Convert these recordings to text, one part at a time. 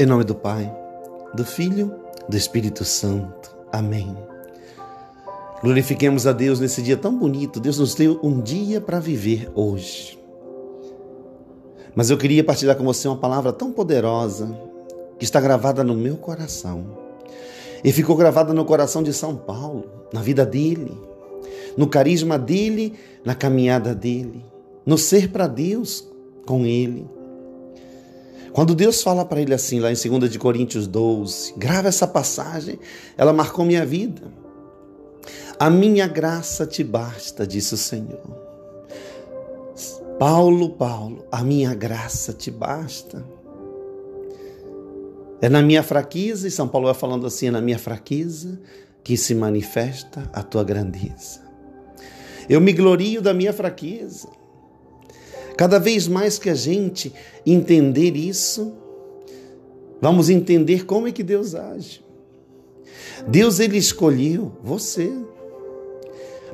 Em nome do Pai, do Filho, do Espírito Santo. Amém. Glorifiquemos a Deus nesse dia tão bonito. Deus nos deu um dia para viver hoje. Mas eu queria partilhar com você uma palavra tão poderosa que está gravada no meu coração. E ficou gravada no coração de São Paulo, na vida dele, no carisma dele, na caminhada dele, no ser para Deus com ele. Quando Deus fala para ele assim, lá em 2 de Coríntios 12, grava essa passagem, ela marcou minha vida. A minha graça te basta, disse o Senhor. Paulo, Paulo, a minha graça te basta. É na minha fraqueza, e São Paulo vai falando assim: é na minha fraqueza que se manifesta a tua grandeza. Eu me glorio da minha fraqueza. Cada vez mais que a gente entender isso, vamos entender como é que Deus age. Deus ele escolheu você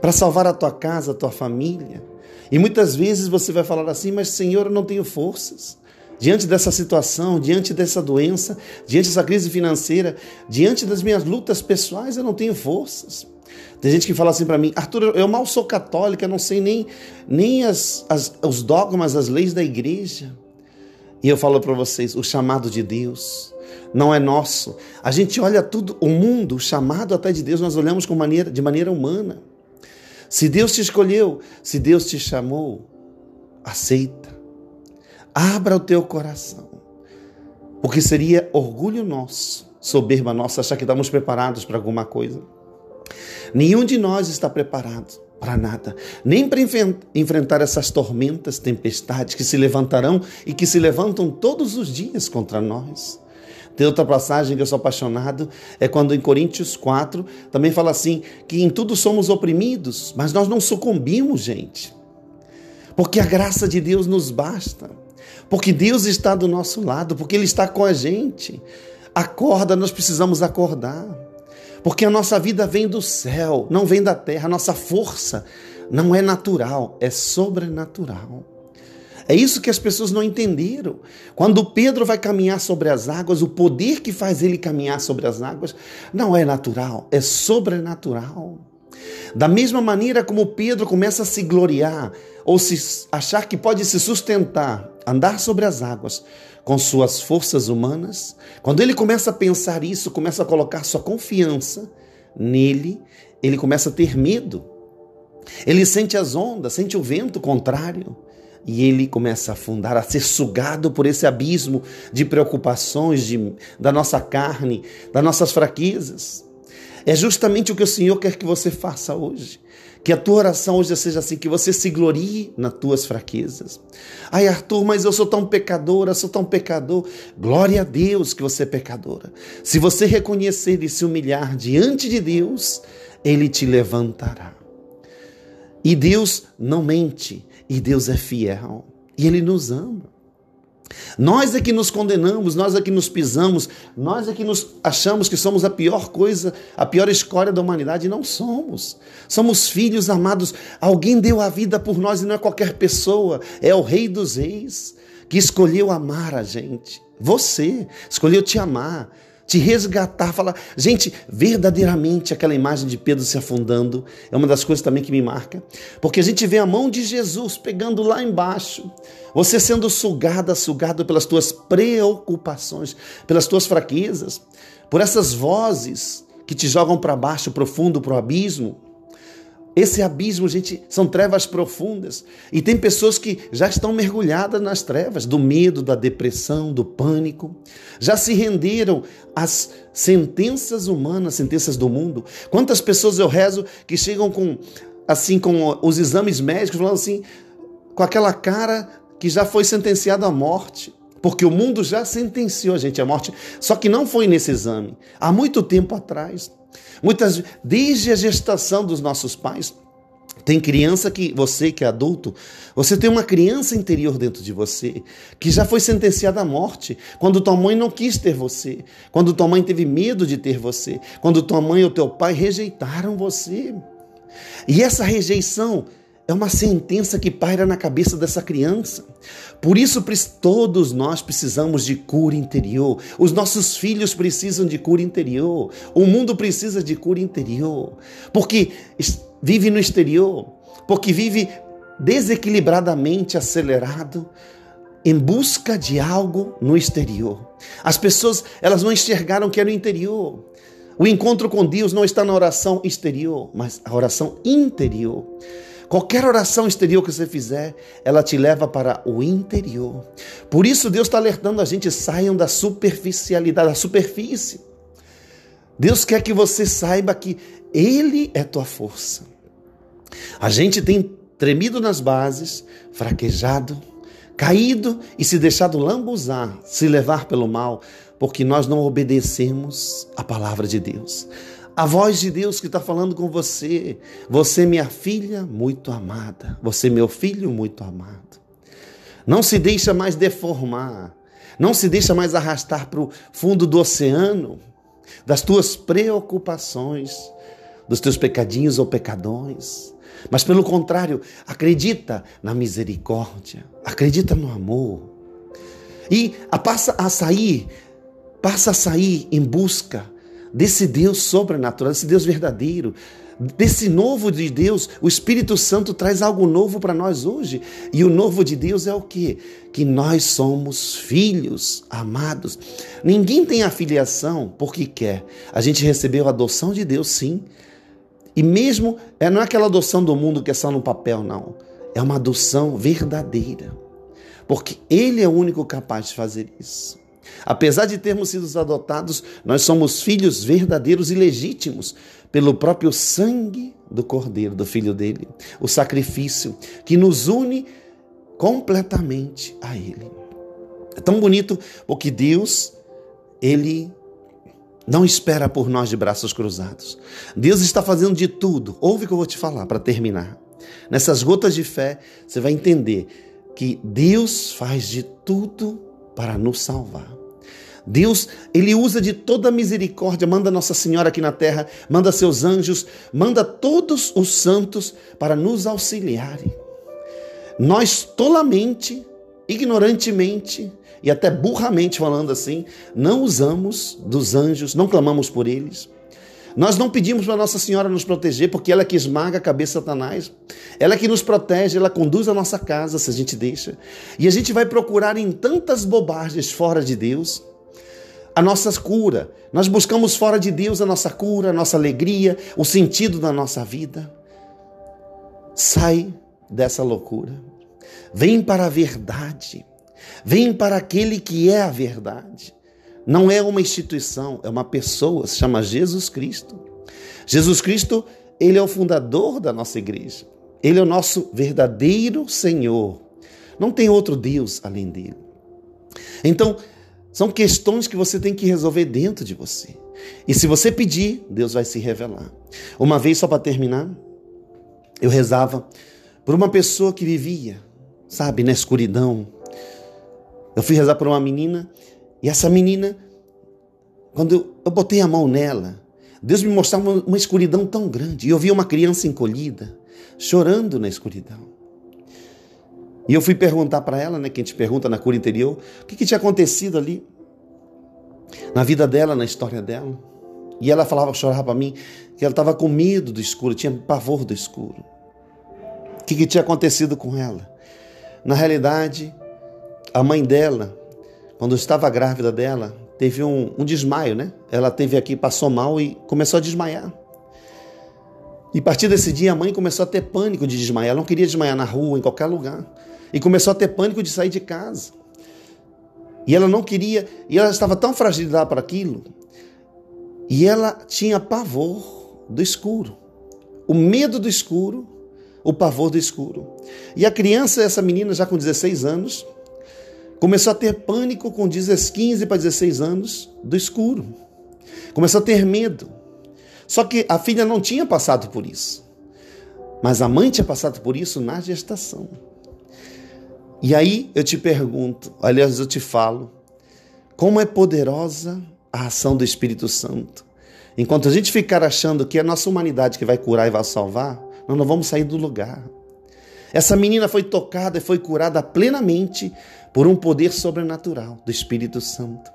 para salvar a tua casa, a tua família. E muitas vezes você vai falar assim: "Mas Senhor, eu não tenho forças" diante dessa situação, diante dessa doença, diante dessa crise financeira, diante das minhas lutas pessoais, eu não tenho forças. Tem gente que fala assim para mim, Arthur, eu mal sou católica, não sei nem, nem as, as, os dogmas, as leis da igreja. E eu falo para vocês, o chamado de Deus não é nosso. A gente olha tudo, o mundo, o chamado até de Deus, nós olhamos com maneira, de maneira humana. Se Deus te escolheu, se Deus te chamou, aceita. Abra o teu coração. Porque seria orgulho nosso, soberba nossa, achar que estamos preparados para alguma coisa. Nenhum de nós está preparado para nada, nem para enfrentar essas tormentas, tempestades que se levantarão e que se levantam todos os dias contra nós. Tem outra passagem que eu sou apaixonado, é quando em Coríntios 4 também fala assim: que em tudo somos oprimidos, mas nós não sucumbimos, gente. Porque a graça de Deus nos basta. Porque Deus está do nosso lado, porque Ele está com a gente. Acorda, nós precisamos acordar. Porque a nossa vida vem do céu, não vem da terra. A nossa força não é natural, é sobrenatural. É isso que as pessoas não entenderam. Quando Pedro vai caminhar sobre as águas, o poder que faz ele caminhar sobre as águas não é natural, é sobrenatural. Da mesma maneira como Pedro começa a se gloriar ou se achar que pode se sustentar, andar sobre as águas, com suas forças humanas, quando ele começa a pensar isso, começa a colocar sua confiança nele, ele começa a ter medo. Ele sente as ondas, sente o vento contrário e ele começa a afundar, a ser sugado por esse abismo de preocupações de, da nossa carne, das nossas fraquezas. É justamente o que o Senhor quer que você faça hoje. Que a tua oração hoje seja assim, que você se glorie nas tuas fraquezas. Ai, Arthur, mas eu sou tão pecadora, sou tão pecador. Glória a Deus que você é pecadora. Se você reconhecer e se humilhar diante de Deus, Ele te levantará. E Deus não mente, e Deus é fiel, e Ele nos ama. Nós é que nos condenamos, nós é que nos pisamos, nós é que nos achamos que somos a pior coisa, a pior escória da humanidade. Não somos. Somos filhos amados. Alguém deu a vida por nós e não é qualquer pessoa, é o Rei dos Reis que escolheu amar a gente. Você escolheu te amar te resgatar, falar. Gente, verdadeiramente aquela imagem de Pedro se afundando é uma das coisas também que me marca, porque a gente vê a mão de Jesus pegando lá embaixo, você sendo sugada, sugado pelas tuas preocupações, pelas tuas fraquezas, por essas vozes que te jogam para baixo, profundo, para o abismo. Esse abismo, gente, são trevas profundas. E tem pessoas que já estão mergulhadas nas trevas do medo, da depressão, do pânico. Já se renderam às sentenças humanas, sentenças do mundo. Quantas pessoas eu rezo que chegam com assim com os exames médicos falando assim, com aquela cara que já foi sentenciado à morte. Porque o mundo já sentenciou a gente à morte, só que não foi nesse exame, há muito tempo atrás. Muitas, desde a gestação dos nossos pais, tem criança que você que é adulto, você tem uma criança interior dentro de você que já foi sentenciada à morte quando tua mãe não quis ter você, quando tua mãe teve medo de ter você, quando tua mãe ou teu pai rejeitaram você. E essa rejeição é uma sentença que paira na cabeça dessa criança. Por isso, todos nós precisamos de cura interior. Os nossos filhos precisam de cura interior. O mundo precisa de cura interior. Porque vive no exterior, porque vive desequilibradamente acelerado em busca de algo no exterior. As pessoas, elas não enxergaram que era no interior. O encontro com Deus não está na oração exterior, mas a oração interior. Qualquer oração exterior que você fizer, ela te leva para o interior. Por isso Deus está alertando a gente, saiam da superficialidade, da superfície. Deus quer que você saiba que Ele é tua força. A gente tem tremido nas bases, fraquejado, caído e se deixado lambuzar, se levar pelo mal, porque nós não obedecemos a palavra de Deus. A voz de Deus que está falando com você. Você, minha filha, muito amada. Você, meu filho, muito amado. Não se deixa mais deformar. Não se deixa mais arrastar para o fundo do oceano das tuas preocupações, dos teus pecadinhos ou pecadões. Mas pelo contrário, acredita na misericórdia, acredita no amor. E passa a sair, passa a sair em busca desse Deus sobrenatural, desse Deus verdadeiro, desse novo de Deus. O Espírito Santo traz algo novo para nós hoje. E o novo de Deus é o quê? Que nós somos filhos amados. Ninguém tem afiliação porque quer. A gente recebeu a adoção de Deus, sim. E mesmo, é, não é aquela adoção do mundo que é só no papel, não. É uma adoção verdadeira. Porque Ele é o único capaz de fazer isso. Apesar de termos sido adotados, nós somos filhos verdadeiros e legítimos pelo próprio sangue do Cordeiro, do Filho dele. O sacrifício que nos une completamente a Ele. É tão bonito porque Deus, Ele não espera por nós de braços cruzados. Deus está fazendo de tudo. Ouve o que eu vou te falar para terminar. Nessas gotas de fé, você vai entender que Deus faz de tudo para nos salvar. Deus, ele usa de toda misericórdia, manda Nossa Senhora aqui na terra, manda seus anjos, manda todos os santos para nos auxiliarem. Nós tolamente, ignorantemente e até burramente falando assim, não usamos dos anjos, não clamamos por eles. Nós não pedimos para Nossa Senhora nos proteger, porque ela é que esmaga a cabeça de Satanás. Ela é que nos protege, ela conduz a nossa casa, se a gente deixa. E a gente vai procurar em tantas bobagens fora de Deus a nossa cura. Nós buscamos fora de Deus a nossa cura, a nossa alegria, o sentido da nossa vida. Sai dessa loucura. Vem para a verdade. Vem para aquele que é a verdade. Não é uma instituição, é uma pessoa, se chama Jesus Cristo. Jesus Cristo, ele é o fundador da nossa igreja. Ele é o nosso verdadeiro Senhor. Não tem outro Deus além dele. Então, são questões que você tem que resolver dentro de você. E se você pedir, Deus vai se revelar. Uma vez, só para terminar, eu rezava por uma pessoa que vivia, sabe, na escuridão. Eu fui rezar por uma menina e essa menina, quando eu botei a mão nela, Deus me mostrava uma escuridão tão grande. E eu via uma criança encolhida, chorando na escuridão. E eu fui perguntar para ela, né, que a gente pergunta na cura interior, o que, que tinha acontecido ali na vida dela, na história dela. E ela falava, chorava para mim, que ela estava com medo do escuro, tinha pavor do escuro. O que, que tinha acontecido com ela? Na realidade, a mãe dela, quando estava grávida dela, teve um, um desmaio, né? Ela teve aqui, passou mal e começou a desmaiar. E a partir desse dia, a mãe começou a ter pânico de desmaiar. Ela não queria desmaiar na rua, em qualquer lugar e começou a ter pânico de sair de casa. E ela não queria, e ela estava tão fragilizada para aquilo, e ela tinha pavor do escuro. O medo do escuro, o pavor do escuro. E a criança, essa menina já com 16 anos, começou a ter pânico com 15 para 16 anos do escuro. Começou a ter medo. Só que a filha não tinha passado por isso. Mas a mãe tinha passado por isso na gestação. E aí eu te pergunto, aliás, eu te falo, como é poderosa a ação do Espírito Santo. Enquanto a gente ficar achando que é a nossa humanidade que vai curar e vai salvar, nós não vamos sair do lugar. Essa menina foi tocada e foi curada plenamente por um poder sobrenatural do Espírito Santo.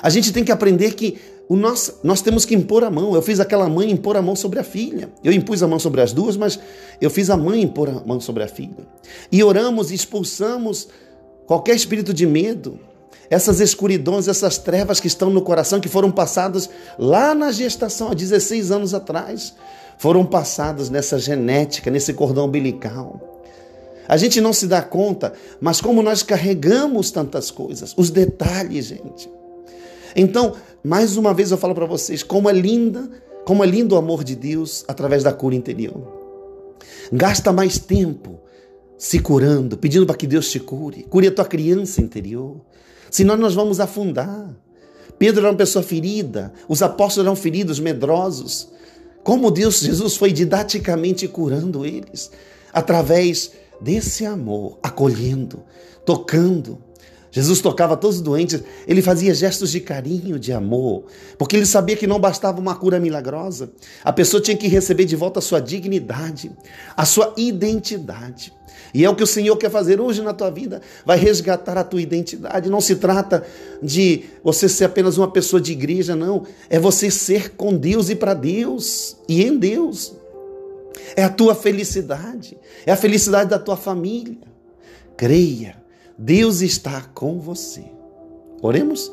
A gente tem que aprender que o nosso, nós temos que impor a mão. Eu fiz aquela mãe impor a mão sobre a filha. Eu impus a mão sobre as duas, mas eu fiz a mãe impor a mão sobre a filha. E oramos e expulsamos qualquer espírito de medo, essas escuridões, essas trevas que estão no coração, que foram passadas lá na gestação, há 16 anos atrás, foram passadas nessa genética, nesse cordão umbilical. A gente não se dá conta, mas como nós carregamos tantas coisas, os detalhes, gente. Então, mais uma vez eu falo para vocês, como é linda, como é lindo o amor de Deus através da cura interior. Gasta mais tempo se curando, pedindo para que Deus te cure. Cure a tua criança interior. Senão nós vamos afundar. Pedro era uma pessoa ferida, os apóstolos eram feridos, medrosos. Como Deus, Jesus foi didaticamente curando eles através desse amor, acolhendo, tocando. Jesus tocava todos os doentes, ele fazia gestos de carinho, de amor, porque ele sabia que não bastava uma cura milagrosa, a pessoa tinha que receber de volta a sua dignidade, a sua identidade. E é o que o Senhor quer fazer hoje na tua vida, vai resgatar a tua identidade. Não se trata de você ser apenas uma pessoa de igreja, não, é você ser com Deus e para Deus e em Deus é a tua felicidade, é a felicidade da tua família. Creia, Deus está com você. Oremos?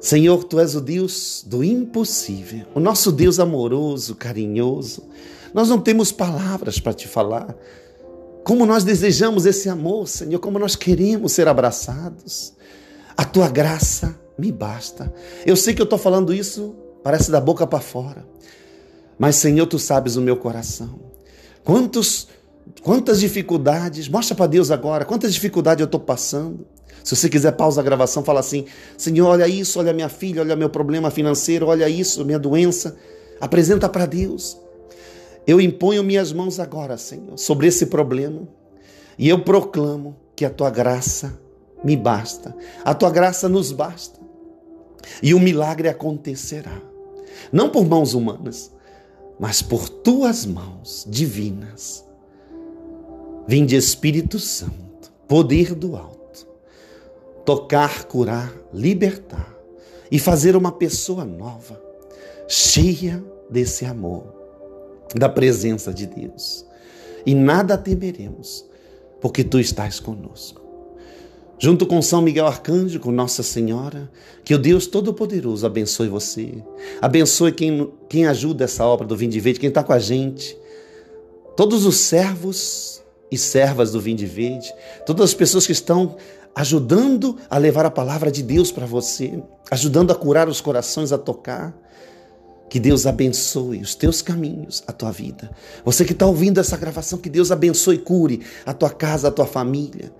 Senhor, tu és o Deus do impossível, o nosso Deus amoroso, carinhoso. Nós não temos palavras para te falar. Como nós desejamos esse amor, Senhor, como nós queremos ser abraçados. A tua graça me basta. Eu sei que eu estou falando isso, parece da boca para fora. Mas, Senhor, tu sabes o meu coração. Quantos, quantas dificuldades, mostra para Deus agora, quantas dificuldades eu estou passando. Se você quiser pausa a gravação, fala assim: Senhor, olha isso, olha minha filha, olha meu problema financeiro, olha isso, minha doença. Apresenta para Deus. Eu imponho minhas mãos agora, Senhor, sobre esse problema e eu proclamo que a tua graça me basta, a tua graça nos basta e o milagre acontecerá. Não por mãos humanas, mas por tuas mãos divinas. Vinde Espírito Santo, poder do alto, tocar, curar, libertar e fazer uma pessoa nova, cheia desse amor, da presença de Deus. E nada temeremos, porque tu estás conosco junto com São Miguel Arcanjo, com Nossa Senhora, que o Deus Todo-Poderoso abençoe você, abençoe quem, quem ajuda essa obra do Vinde Verde, quem está com a gente, todos os servos e servas do Vinde Verde, todas as pessoas que estão ajudando a levar a palavra de Deus para você, ajudando a curar os corações, a tocar. Que Deus abençoe os teus caminhos, a tua vida. Você que está ouvindo essa gravação, que Deus abençoe e cure a tua casa, a tua família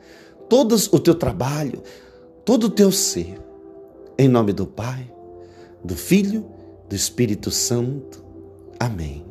todo o teu trabalho, todo o teu ser. Em nome do Pai, do Filho, do Espírito Santo. Amém.